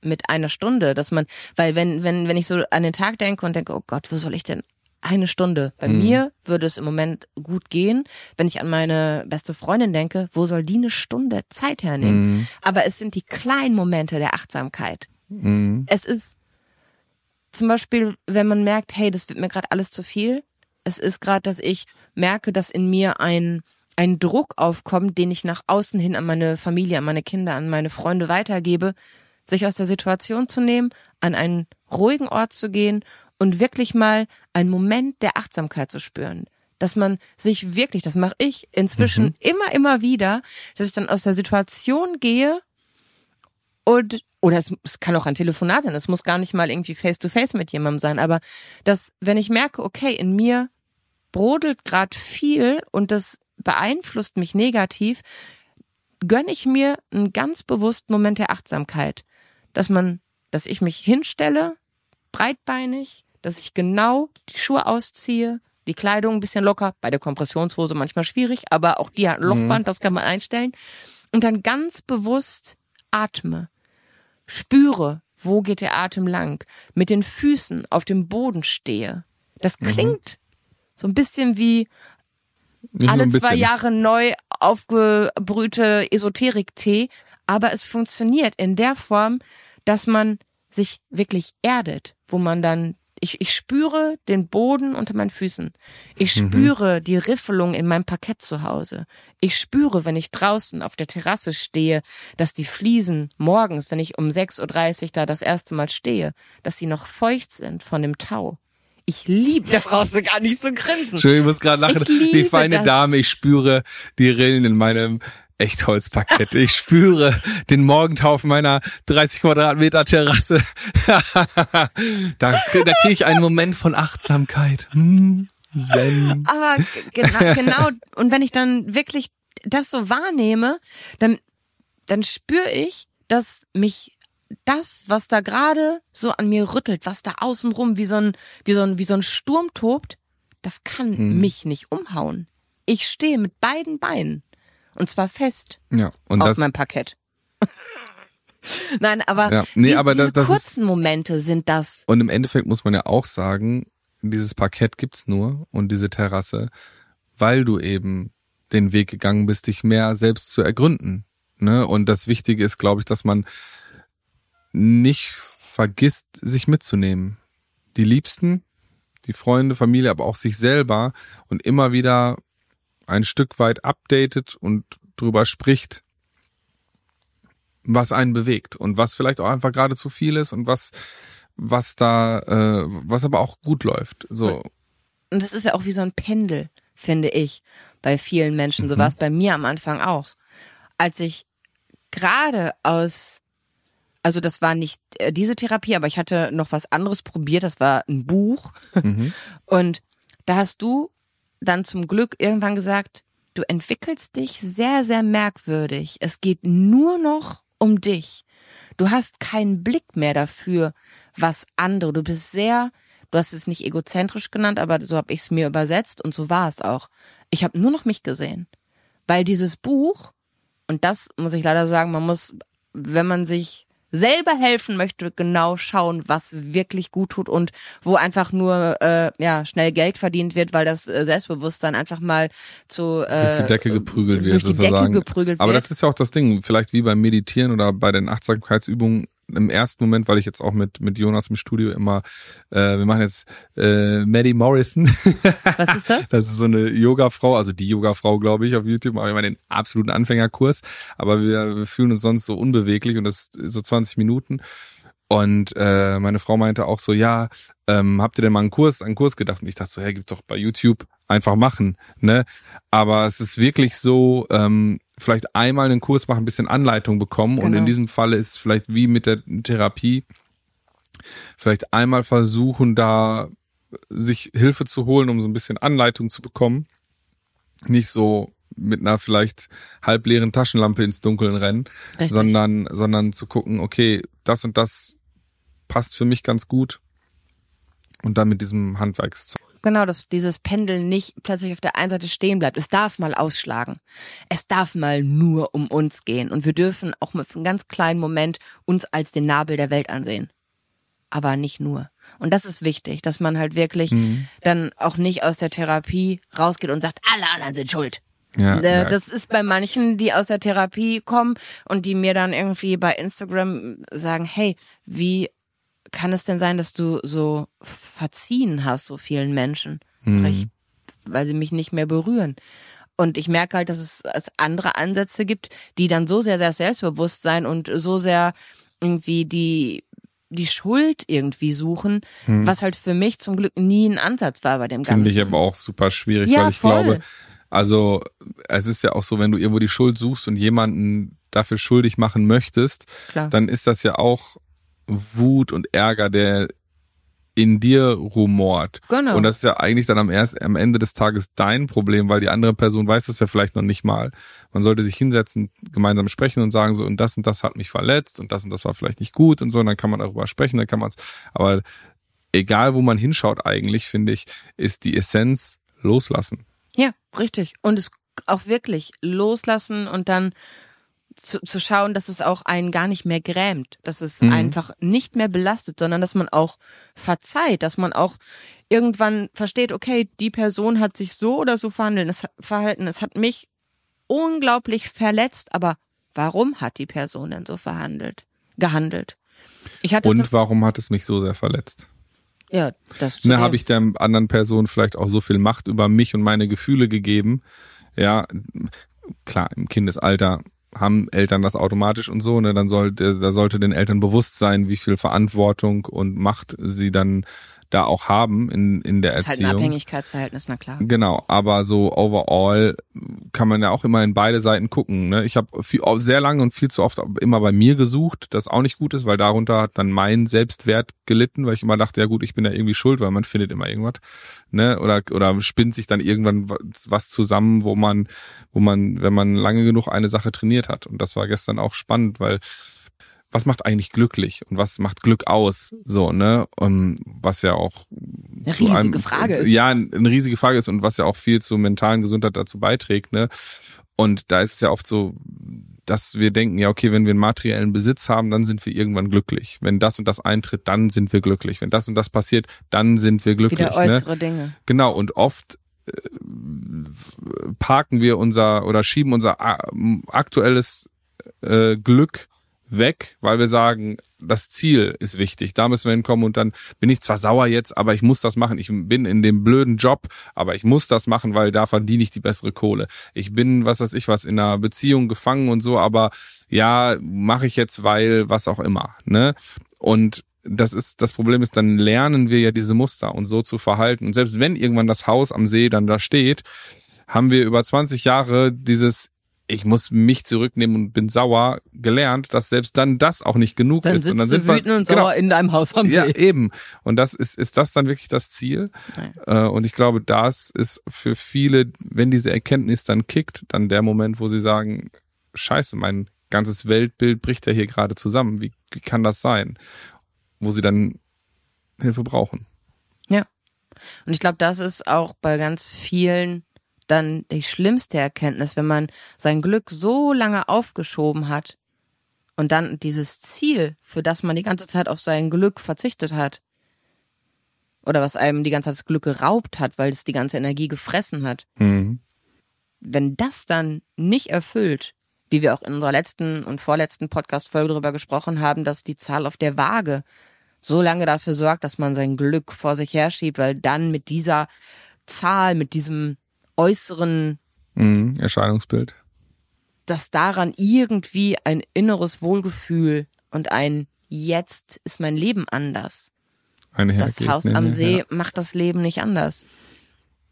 mit einer Stunde, dass man, weil wenn, wenn, wenn ich so an den Tag denke und denke, oh Gott, wo soll ich denn eine Stunde. Bei mhm. mir würde es im Moment gut gehen. Wenn ich an meine beste Freundin denke, wo soll die eine Stunde Zeit hernehmen? Mhm. Aber es sind die kleinen Momente der Achtsamkeit. Mhm. Es ist zum Beispiel, wenn man merkt, hey, das wird mir gerade alles zu viel. Es ist gerade, dass ich merke, dass in mir ein ein Druck aufkommt, den ich nach außen hin an meine Familie, an meine Kinder, an meine Freunde weitergebe, sich aus der Situation zu nehmen, an einen ruhigen Ort zu gehen und wirklich mal einen Moment der Achtsamkeit zu spüren. Dass man sich wirklich, das mache ich inzwischen mhm. immer, immer wieder, dass ich dann aus der Situation gehe und, oder es, es kann auch ein Telefonat sein, es muss gar nicht mal irgendwie face to face mit jemandem sein, aber dass, wenn ich merke, okay, in mir brodelt gerade viel und das beeinflusst mich negativ, gönne ich mir einen ganz bewussten Moment der Achtsamkeit, dass man, dass ich mich hinstelle, breitbeinig, dass ich genau die Schuhe ausziehe, die Kleidung ein bisschen locker, bei der Kompressionshose manchmal schwierig, aber auch die hat ein Lochband, mhm. das kann man einstellen. Und dann ganz bewusst atme, spüre, wo geht der Atem lang, mit den Füßen auf dem Boden stehe. Das mhm. klingt mhm. so ein bisschen wie Nicht alle zwei Jahre neu aufgebrühte Esoterik-Tee, aber es funktioniert in der Form, dass man sich wirklich erdet, wo man dann ich, ich spüre den Boden unter meinen Füßen. Ich mhm. spüre mhm. die Riffelung in meinem Parkett zu Hause. Ich spüre, wenn ich draußen auf der Terrasse stehe, dass die Fliesen morgens, wenn ich um 6.30 Uhr da das erste Mal stehe, dass sie noch feucht sind von dem Tau. Ich liebe, da brauchst du gar nicht so grinsen. Schön, ich muss gerade lachen. Die feine das. Dame, ich spüre die Rillen in meinem Echtholzparkett. Ich spüre den Morgentau auf meiner 30 Quadratmeter Terrasse. da da kriege ich einen Moment von Achtsamkeit. Hm, Zen. Aber genau, genau. Und wenn ich dann wirklich das so wahrnehme, dann, dann spüre ich, dass mich das, was da gerade so an mir rüttelt, was da außenrum wie so ein, wie so ein, wie so ein Sturm tobt, das kann hm. mich nicht umhauen. Ich stehe mit beiden Beinen. Und zwar fest. Ja, und auf das, meinem Parkett. Nein, aber, ja, nee, die, aber diese das, kurzen ist, Momente sind das. Und im Endeffekt muss man ja auch sagen, dieses Parkett gibt's nur und diese Terrasse, weil du eben den Weg gegangen bist, dich mehr selbst zu ergründen. Ne? Und das Wichtige ist, glaube ich, dass man nicht vergisst, sich mitzunehmen. Die Liebsten, die Freunde, Familie, aber auch sich selber und immer wieder ein Stück weit updatet und drüber spricht, was einen bewegt und was vielleicht auch einfach gerade zu viel ist und was was da äh, was aber auch gut läuft. So. Und das ist ja auch wie so ein Pendel, finde ich, bei vielen Menschen. So mhm. war es bei mir am Anfang auch. Als ich gerade aus also das war nicht äh, diese Therapie, aber ich hatte noch was anderes probiert, das war ein Buch. Mhm. Und da hast du dann zum Glück irgendwann gesagt, du entwickelst dich sehr, sehr merkwürdig. Es geht nur noch um dich. Du hast keinen Blick mehr dafür, was andere. Du bist sehr, du hast es nicht egozentrisch genannt, aber so habe ich es mir übersetzt und so war es auch. Ich habe nur noch mich gesehen. Weil dieses Buch, und das muss ich leider sagen, man muss, wenn man sich selber helfen möchte, genau schauen, was wirklich gut tut und wo einfach nur äh, ja schnell Geld verdient wird, weil das äh, Selbstbewusstsein einfach mal zu äh, durch die Decke geprügelt wird. Durch die Decke geprügelt Aber das ist ja auch das Ding. Vielleicht wie beim Meditieren oder bei den Achtsamkeitsübungen im ersten Moment, weil ich jetzt auch mit mit Jonas im Studio immer, äh, wir machen jetzt äh, Maddie Morrison. Was ist das? Das ist so eine Yoga-Frau, also die Yoga-Frau, glaube ich, auf YouTube. Aber immer den absoluten Anfängerkurs. Aber wir, wir fühlen uns sonst so unbeweglich und das so 20 Minuten. Und äh, meine Frau meinte auch so, ja, ähm, habt ihr denn mal einen Kurs, einen Kurs gedacht? Und ich dachte so, hey, gibt doch bei YouTube einfach machen, ne? Aber es ist wirklich so, ähm, vielleicht einmal einen Kurs machen, ein bisschen Anleitung bekommen. Genau. Und in genau. diesem Falle ist es vielleicht wie mit der Therapie, vielleicht einmal versuchen, da sich Hilfe zu holen, um so ein bisschen Anleitung zu bekommen. Nicht so mit einer vielleicht halbleeren Taschenlampe ins Dunkeln rennen, Richtig. sondern, sondern zu gucken, okay, das und das passt für mich ganz gut und dann mit diesem Handwerkszeug. Genau, dass dieses Pendeln nicht plötzlich auf der einen Seite stehen bleibt. Es darf mal ausschlagen. Es darf mal nur um uns gehen. Und wir dürfen auch mit einem ganz kleinen Moment uns als den Nabel der Welt ansehen. Aber nicht nur. Und das ist wichtig, dass man halt wirklich mhm. dann auch nicht aus der Therapie rausgeht und sagt, alle anderen sind schuld. Ja, äh, das ist bei manchen, die aus der Therapie kommen und die mir dann irgendwie bei Instagram sagen, hey, wie kann es denn sein, dass du so verziehen hast, so vielen Menschen? Mhm. Ich, weil sie mich nicht mehr berühren. Und ich merke halt, dass es, es andere Ansätze gibt, die dann so sehr, sehr selbstbewusst sein und so sehr irgendwie die, die Schuld irgendwie suchen, hm. was halt für mich zum Glück nie ein Ansatz war bei dem Ganzen. Finde ich aber auch super schwierig, ja, weil ich voll. glaube, also es ist ja auch so, wenn du irgendwo die Schuld suchst und jemanden dafür schuldig machen möchtest, Klar. dann ist das ja auch Wut und Ärger, der in dir rumort. Genau. Und das ist ja eigentlich dann am, erst, am Ende des Tages dein Problem, weil die andere Person weiß das ja vielleicht noch nicht mal. Man sollte sich hinsetzen, gemeinsam sprechen und sagen so, und das und das hat mich verletzt und das und das war vielleicht nicht gut und so, und dann kann man darüber sprechen, dann kann man es, aber egal wo man hinschaut eigentlich, finde ich, ist die Essenz loslassen. Ja, richtig. Und es auch wirklich loslassen und dann zu, zu schauen, dass es auch einen gar nicht mehr grämt, dass es mhm. einfach nicht mehr belastet, sondern dass man auch verzeiht, dass man auch irgendwann versteht, okay, die Person hat sich so oder so verhandeln, es, verhalten, es hat mich unglaublich verletzt, aber warum hat die Person denn so verhandelt, gehandelt? Ich hatte Und warum hat es mich so sehr verletzt? Ja, das ne, habe ich der anderen Person vielleicht auch so viel Macht über mich und meine Gefühle gegeben. Ja, klar, im Kindesalter haben Eltern das automatisch und so, ne, dann sollte, da sollte den Eltern bewusst sein, wie viel Verantwortung und Macht sie dann da auch haben in, in der Erziehung. Das ist halt ein Abhängigkeitsverhältnis, na klar. Genau, aber so overall kann man ja auch immer in beide Seiten gucken. Ne? Ich habe sehr lange und viel zu oft immer bei mir gesucht, das auch nicht gut ist, weil darunter hat dann mein Selbstwert gelitten, weil ich immer dachte, ja gut, ich bin ja irgendwie schuld, weil man findet immer irgendwas. Ne? Oder, oder spinnt sich dann irgendwann was zusammen, wo man, wo man, wenn man lange genug eine Sache trainiert hat. Und das war gestern auch spannend, weil was macht eigentlich glücklich und was macht Glück aus? So, ne? Und was ja auch eine riesige einem, Frage ist. Ja, eine riesige Frage ist und was ja auch viel zur mentalen Gesundheit dazu beiträgt, ne? Und da ist es ja oft so, dass wir denken, ja, okay, wenn wir einen materiellen Besitz haben, dann sind wir irgendwann glücklich. Wenn das und das eintritt, dann sind wir glücklich. Wenn das und das passiert, dann sind wir glücklich. Wieder ne? äußere ne? Dinge. Genau, und oft äh, parken wir unser oder schieben unser aktuelles äh, Glück weg, weil wir sagen, das Ziel ist wichtig, da müssen wir hinkommen und dann bin ich zwar sauer jetzt, aber ich muss das machen. Ich bin in dem blöden Job, aber ich muss das machen, weil da verdiene ich die bessere Kohle. Ich bin, was weiß ich was, in einer Beziehung gefangen und so, aber ja, mache ich jetzt, weil was auch immer. Ne? Und das ist, das Problem ist, dann lernen wir ja diese Muster und so zu verhalten. Und selbst wenn irgendwann das Haus am See dann da steht, haben wir über 20 Jahre dieses ich muss mich zurücknehmen und bin sauer gelernt, dass selbst dann das auch nicht genug dann ist. und dann sind wir wütend und genau, sauer in deinem Haus am See. Ja, eben. Und das ist, ist das dann wirklich das Ziel? Nein. Äh, und ich glaube, das ist für viele, wenn diese Erkenntnis dann kickt, dann der Moment, wo sie sagen, scheiße, mein ganzes Weltbild bricht ja hier gerade zusammen. Wie, wie kann das sein? Wo sie dann Hilfe brauchen. Ja. Und ich glaube, das ist auch bei ganz vielen dann die schlimmste Erkenntnis, wenn man sein Glück so lange aufgeschoben hat und dann dieses Ziel, für das man die ganze Zeit auf sein Glück verzichtet hat, oder was einem die ganze Zeit das Glück geraubt hat, weil es die ganze Energie gefressen hat. Mhm. Wenn das dann nicht erfüllt, wie wir auch in unserer letzten und vorletzten Podcast-Folge darüber gesprochen haben, dass die Zahl auf der Waage so lange dafür sorgt, dass man sein Glück vor sich herschiebt, weil dann mit dieser Zahl, mit diesem äußeren mhm, Erscheinungsbild. Dass daran irgendwie ein inneres Wohlgefühl und ein Jetzt ist mein Leben anders. das Haus am See ja. macht das Leben nicht anders.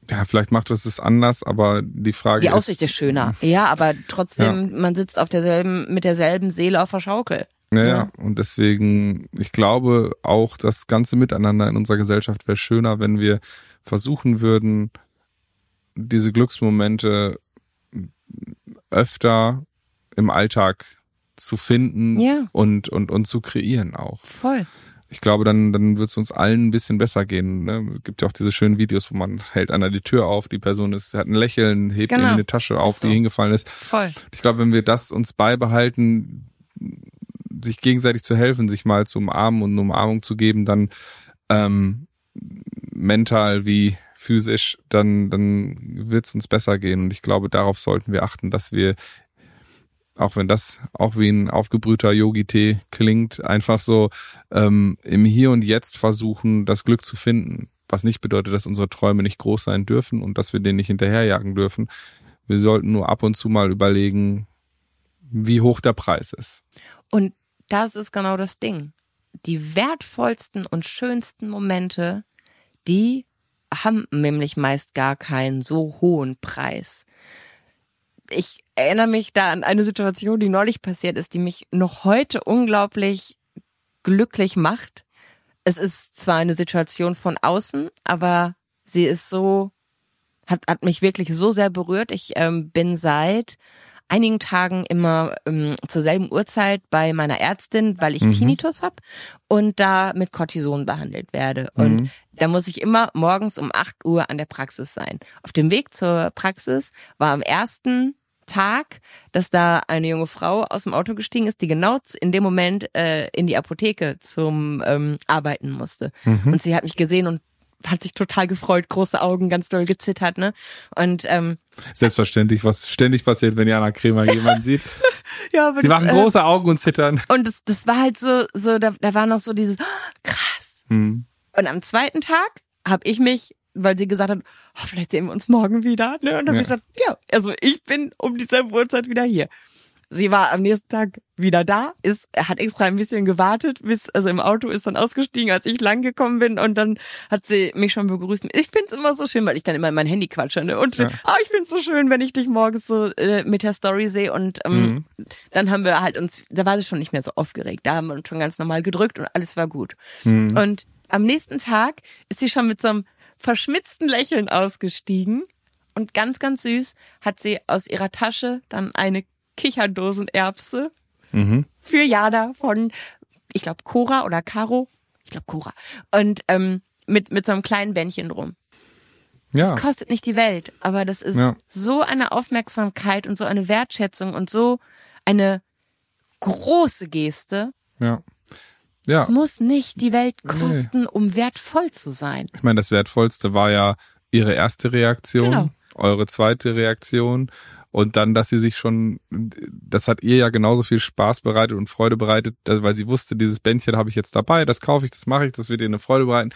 Ja, vielleicht macht es es anders, aber die Frage ist. Die Aussicht ist, ist schöner. Ja, aber trotzdem, ja. man sitzt auf derselben, mit derselben Seele auf der Schaukel. Ja, ja, und deswegen, ich glaube auch, das ganze Miteinander in unserer Gesellschaft wäre schöner, wenn wir versuchen würden, diese Glücksmomente öfter im Alltag zu finden Ja. und, und, und zu kreieren auch. Voll. Ich glaube, dann, dann wird es uns allen ein bisschen besser gehen. Ne? Es gibt ja auch diese schönen Videos, wo man hält einer die Tür auf, die Person ist, hat ein Lächeln, hebt Genau. irgendwie eine Tasche auf, so. die hingefallen ist. Voll. Ich glaube, wenn wir das uns beibehalten, sich gegenseitig zu helfen, sich mal zu umarmen und eine Umarmung zu geben, dann ähm, mental wie physisch, dann, dann wird es uns besser gehen. Und ich glaube, darauf sollten wir achten, dass wir, auch wenn das auch wie ein aufgebrühter Yogi-Tee klingt, einfach so ähm, im Hier und Jetzt versuchen, das Glück zu finden. Was nicht bedeutet, dass unsere Träume nicht groß sein dürfen und dass wir denen nicht hinterherjagen dürfen. Wir sollten nur ab und zu mal überlegen, wie hoch der Preis ist. Und das ist genau das Ding. Die wertvollsten und schönsten Momente, die haben nämlich meist gar keinen so hohen Preis. Ich erinnere mich da an eine Situation, die neulich passiert ist, die mich noch heute unglaublich glücklich macht. Es ist zwar eine Situation von außen, aber sie ist so, hat, hat mich wirklich so sehr berührt. Ich ähm, bin seit einigen Tagen immer ähm, zur selben Uhrzeit bei meiner Ärztin, weil ich Tinnitus habe und da mit Cortison behandelt werde. Und da muss ich immer morgens um 8 Uhr an der Praxis sein. Auf dem Weg zur Praxis war am ersten Tag, dass da eine junge Frau aus dem Auto gestiegen ist, die genau in dem Moment äh, in die Apotheke zum ähm, Arbeiten musste. Und sie hat mich gesehen und hat sich total gefreut, große Augen, ganz doll gezittert, ne? Und ähm, Selbstverständlich, was ständig passiert, wenn Jana Kremer jemanden sieht. ja, aber Sie das, machen äh, große Augen und zittern. Und das, das war halt so, so da, da war noch so dieses, "Ah, krass. Hm. Und am zweiten Tag habe ich mich, weil sie gesagt hat, oh, vielleicht sehen wir uns morgen wieder. Ne? Und dann habe Ja. ich gesagt, ja, also ich bin um dieselbe Uhrzeit wieder hier. Sie war am nächsten Tag wieder da, ist, hat extra ein bisschen gewartet, bis, also im Auto ist dann ausgestiegen, als ich lang gekommen bin und dann hat sie mich schon begrüßt. Ich find's immer so schön, weil ich dann immer in mein Handy quatsche, ne? Und Ja. ah, ich find's so schön, wenn ich dich morgens so äh, mit der Story sehe und ähm, Mhm. dann haben wir halt uns, da war sie schon nicht mehr so aufgeregt, da haben wir uns schon ganz normal gedrückt und alles war gut. Mhm. Und am nächsten Tag ist sie schon mit so einem verschmitzten Lächeln ausgestiegen und ganz, ganz süß hat sie aus ihrer Tasche dann eine Kicherdosenerbse Mhm. für Jada von, ich glaube, Cora oder Caro. Ich glaube, Cora. Und ähm, mit, mit so einem kleinen Bändchen drum. Ja. Das kostet nicht die Welt, aber das ist Ja. so eine Aufmerksamkeit und so eine Wertschätzung und so eine große Geste. Ja. Ja. Es muss nicht die Welt kosten, um wertvoll zu sein. Ich meine, das Wertvollste war ja ihre erste Reaktion, Genau. eure zweite Reaktion und dann, dass sie sich schon, das hat ihr ja genauso viel Spaß bereitet und Freude bereitet, weil sie wusste, dieses Bändchen habe ich jetzt dabei, das kaufe ich, das mache ich, das wird ihr eine Freude bereiten.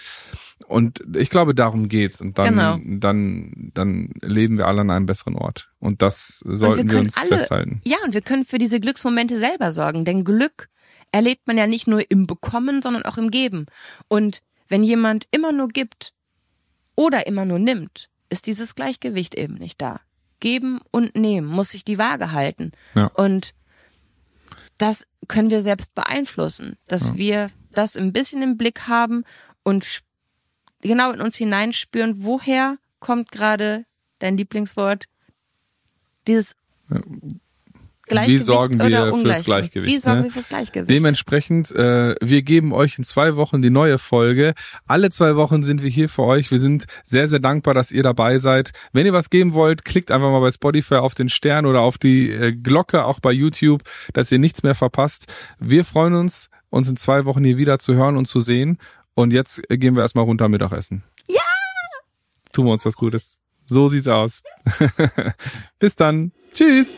Und ich glaube, darum geht's. Und dann, Genau. dann, dann leben wir alle an einem besseren Ort. Und das sollten wir, können uns festhalten. Ja, und wir können für diese Glücksmomente selber sorgen, denn Glück erlebt man ja nicht nur im Bekommen, sondern auch im Geben. Und wenn jemand immer nur gibt oder immer nur nimmt, ist dieses Gleichgewicht eben nicht da. Geben und nehmen muss sich die Waage halten. Ja. Und das können wir selbst beeinflussen, dass wir das ein bisschen im Blick haben und genau in uns hineinspüren, woher kommt gerade dein Lieblingswort, dieses Wie sorgen wir fürs. Gleichgewicht? Wie sorgen ne? wir fürs Gleichgewicht? Dementsprechend, äh, wir geben euch in zwei Wochen die neue Folge. Alle zwei Wochen sind wir hier für euch. Wir sind sehr, sehr dankbar, dass ihr dabei seid. Wenn ihr was geben wollt, klickt einfach mal bei Spotify auf den Stern oder auf die äh, Glocke, auch bei YouTube, dass ihr nichts mehr verpasst. Wir freuen uns, uns in zwei Wochen hier wieder zu hören und zu sehen. Und jetzt gehen wir erstmal runter Mittagessen. Ja! Tun wir uns was Gutes. So sieht's aus. Bis dann. Tschüss.